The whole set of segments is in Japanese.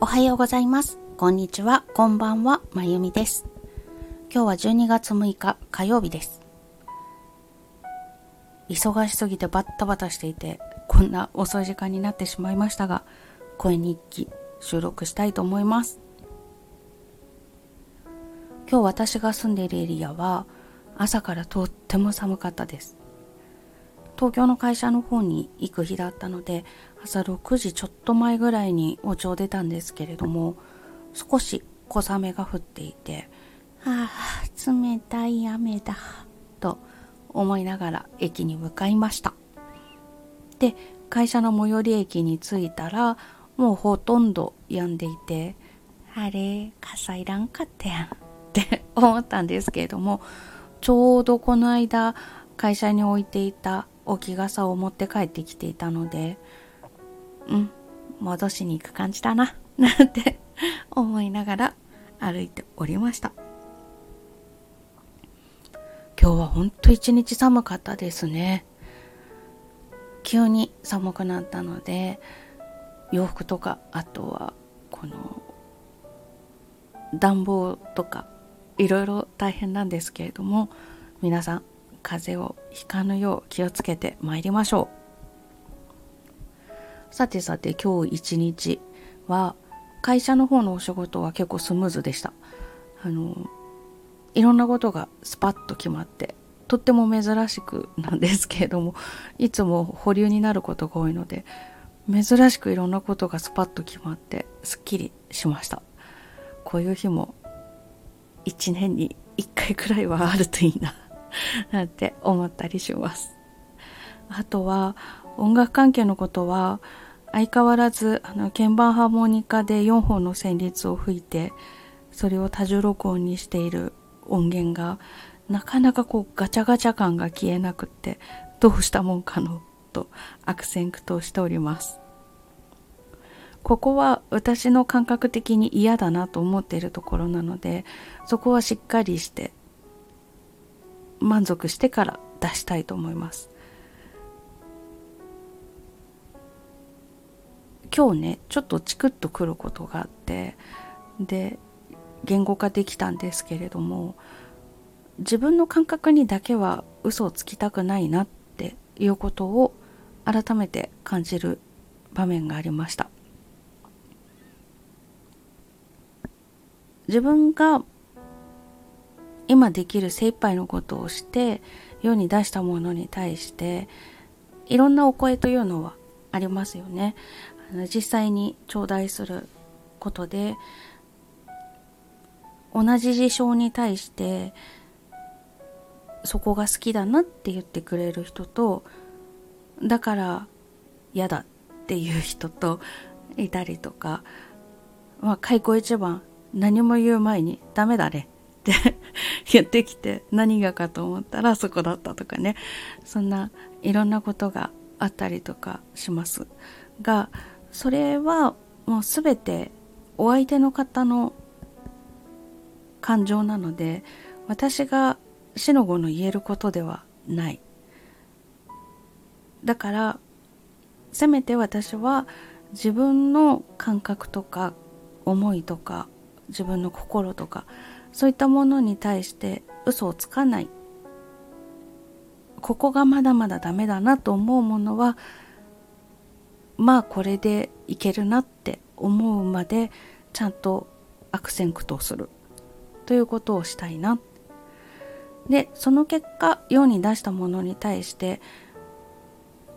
おはようございます。こんにちは、こんばんは、まゆみです。今日は12月6日火曜日です。忙しすぎてバッタバタしていて、こんな遅い時間になってしまいましたが、声日記収録したいと思います。今日私が住んでいるエリアは朝からとっても寒かったです。東京の会社の方に行く日だったので朝6時ちょっと前ぐらいにお家を出たんですけれども少し小雨が降っていてああ冷たい雨だと思いながら駅に向かいました。で会社の最寄り駅に着いたらもうほとんど止んでいてあれ傘いらんかったやんって 思ったんですけれどもちょうどこの間会社に置いていた置き傘を持って帰ってきていたので、うん、戻しに行く感じだな、なんて思いながら歩いておりました。今日はほんと一日寒かったですね。急に寒くなったので、洋服とか、あとはこの暖房とかいろいろ大変なんですけれども皆さん風邪をひかぬよう気をつけてまいりましょう。さてさて今日一日は会社の方のお仕事は結構スムーズでした。あのいろんなことがスパッと決まってとっても珍しくなんですけれども いつも保留になることが多いので珍しくいろんなことがスパッと決まってすっきりしました。こういう日も1年に1回くらいはあるといいな。なんて思ったりします。あとは音楽関係のことは相変わらずあの鍵盤ハーモニカで4本の旋律を吹いてそれを多重録音にしている音源がなかなかこうガチャガチャ感が消えなくってどうしたもんかのと悪戦苦闘しております。ここは私の感覚的に嫌だなと思っているところなのでそこはしっかりして満足してから出したいと思います。今日ねちょっとチクッとくることがあってで言語化できたんですけれども自分の感覚にだけは嘘をつきたくないなっていうことを改めて感じる場面がありました。自分が今できる精一杯のことをして世に出したものに対していろんなお声というのはありますよね。実際に頂戴することで同じ事象に対してそこが好きだなって言ってくれる人とだから嫌だっていう人といたりとかまあ開口一番何も言う前にダメだねって言ってきて何がかと思ったらそこだったとかね。そんないろんなことがあったりとかします。がそれはもう全てお相手の方の感情なので私が死の子の言えることではない。だからせめて私は自分の感覚とか思いとか自分の心とかそういったものに対して嘘をつかない。ここがまだまだダメだなと思うものはまあこれでいけるなって思うまでちゃんと悪戦苦闘する。ということをしたいな。でその結果世に出したものに対して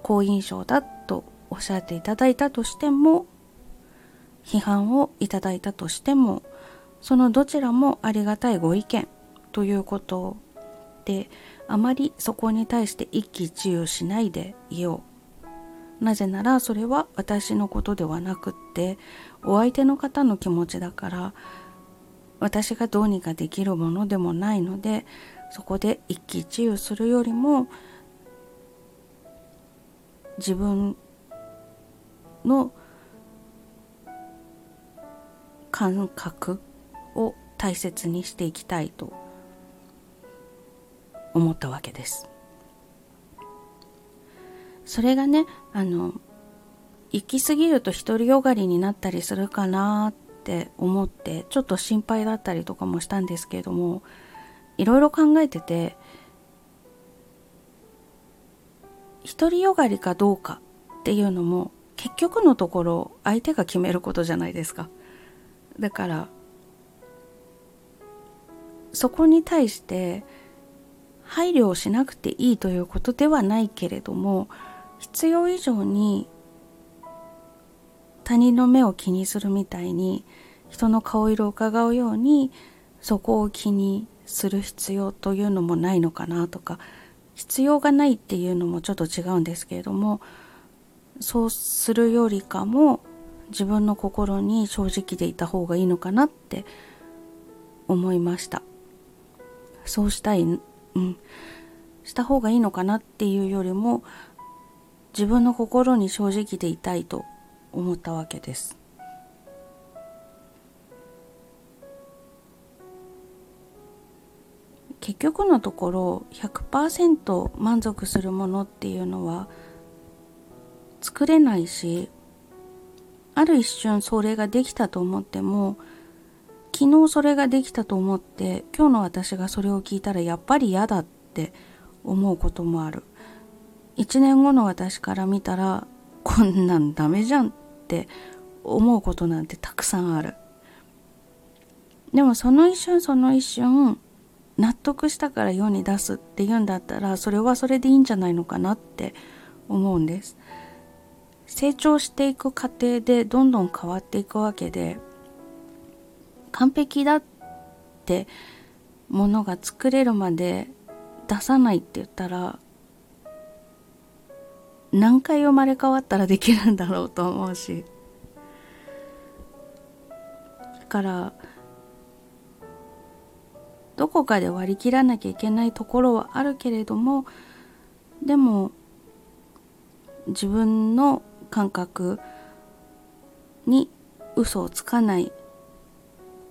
好印象だとおっしゃっていただいたとしても批判をいただいたとしてもそのどちらもありがたいご意見ということであまりそこに対して一喜一憂しないでいよう。なぜならそれは私のことではなくってお相手の方の気持ちだから私がどうにかできるものでもないのでそこで一喜一憂するよりも自分の感覚を大切にしていきたいと思ったわけです。それがねあの行き過ぎると独りよがりになったりするかなって思ってちょっと心配だったりとかもしたんですけれどもいろいろ考えてて独りよがりかどうかっていうのも結局のところ相手が決めることじゃないですかだからそこに対して配慮をしなくていいということではないけれども必要以上に他人の目を気にするみたいに人の顔色を伺うようにそこを気にする必要というのもないのかなとか必要がないっていうのもちょっと違うんですけれどもそうするよりかも自分の心に正直でいた方がいいのかなって思いました。そうしたいうんした方がいいのかなっていうよりも自分の心に正直でいたいと思ったわけです。結局のところ100%満足するものっていうのは作れないしある一瞬それができたと思っても昨日それができたと思って今日の私がそれを聞いたらやっぱり嫌だって思うこともある。1年後の私から見たらこんなんダメじゃんって思うことなんてたくさんある。でもその一瞬その一瞬納得したから世に出すって言うんだったらそれはそれでいいんじゃないのかなって思うんです。成長していく過程でどんどん変わっていくわけで完璧だってものが作れるまで出さないって言ったら何回生まれ変わったらできるんだろうと思うし。だからどこかで割り切らなきゃいけないところはあるけれどもでも自分の感覚に嘘をつかない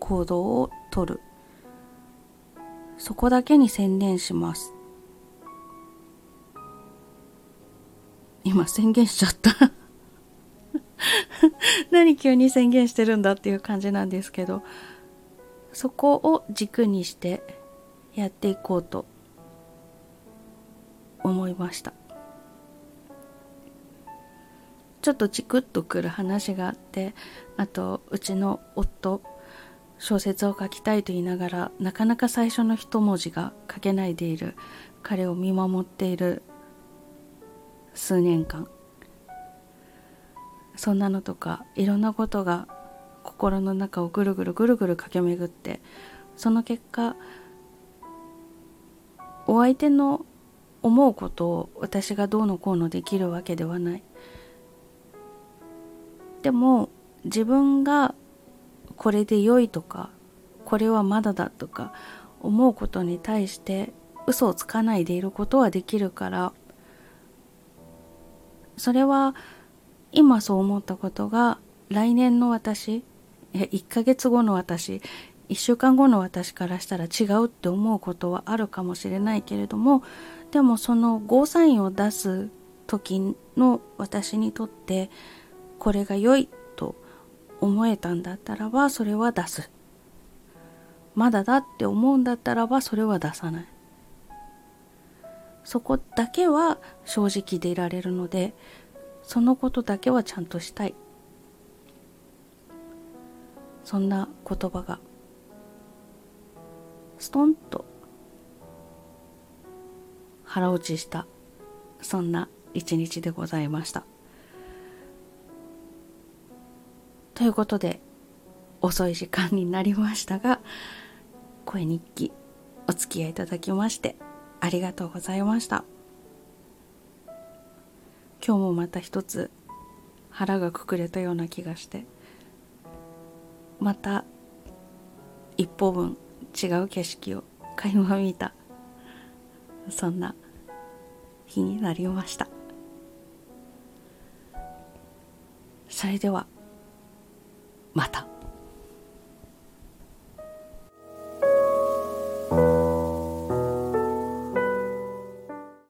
行動をとる。そこだけに専念します。今宣言しちゃった。何急に宣言してるんだっていう感じなんですけど。そこを軸にしてやっていこうと思いました。ちょっとチクッとくる話があってあとうちの夫小説を書きたいと言いながらなかなか最初の一文字が書けないでいる彼を見守っている数年間。そんなのとかいろんなことが心の中をぐるぐるぐるぐる駆け巡ってその結果お相手の思うことを私がどうのこうのできるわけではない。でも自分がこれで良いとかこれはまだだとか思うことに対して嘘をつかないでいることはできるからそれは今そう思ったことが来年の私1ヶ月後の私1週間後の私からしたら違うって思うことはあるかもしれないけれどもでもそのゴーサインを出す時の私にとってこれが良い思えたんだったらばそれは出す。まだだって思うんだったらばそれは出さない。そこだけは正直でいられるのでそのことだけはちゃんとしたい。そんな言葉がストンと腹落ちしたそんな一日でございました。ということで遅い時間になりましたが声日記お付き合いいただきましてありがとうございました。今日もまた一つ腹がくくれたような気がしてまた一歩分違う景色を垣間見たそんな日になりました。それではまた。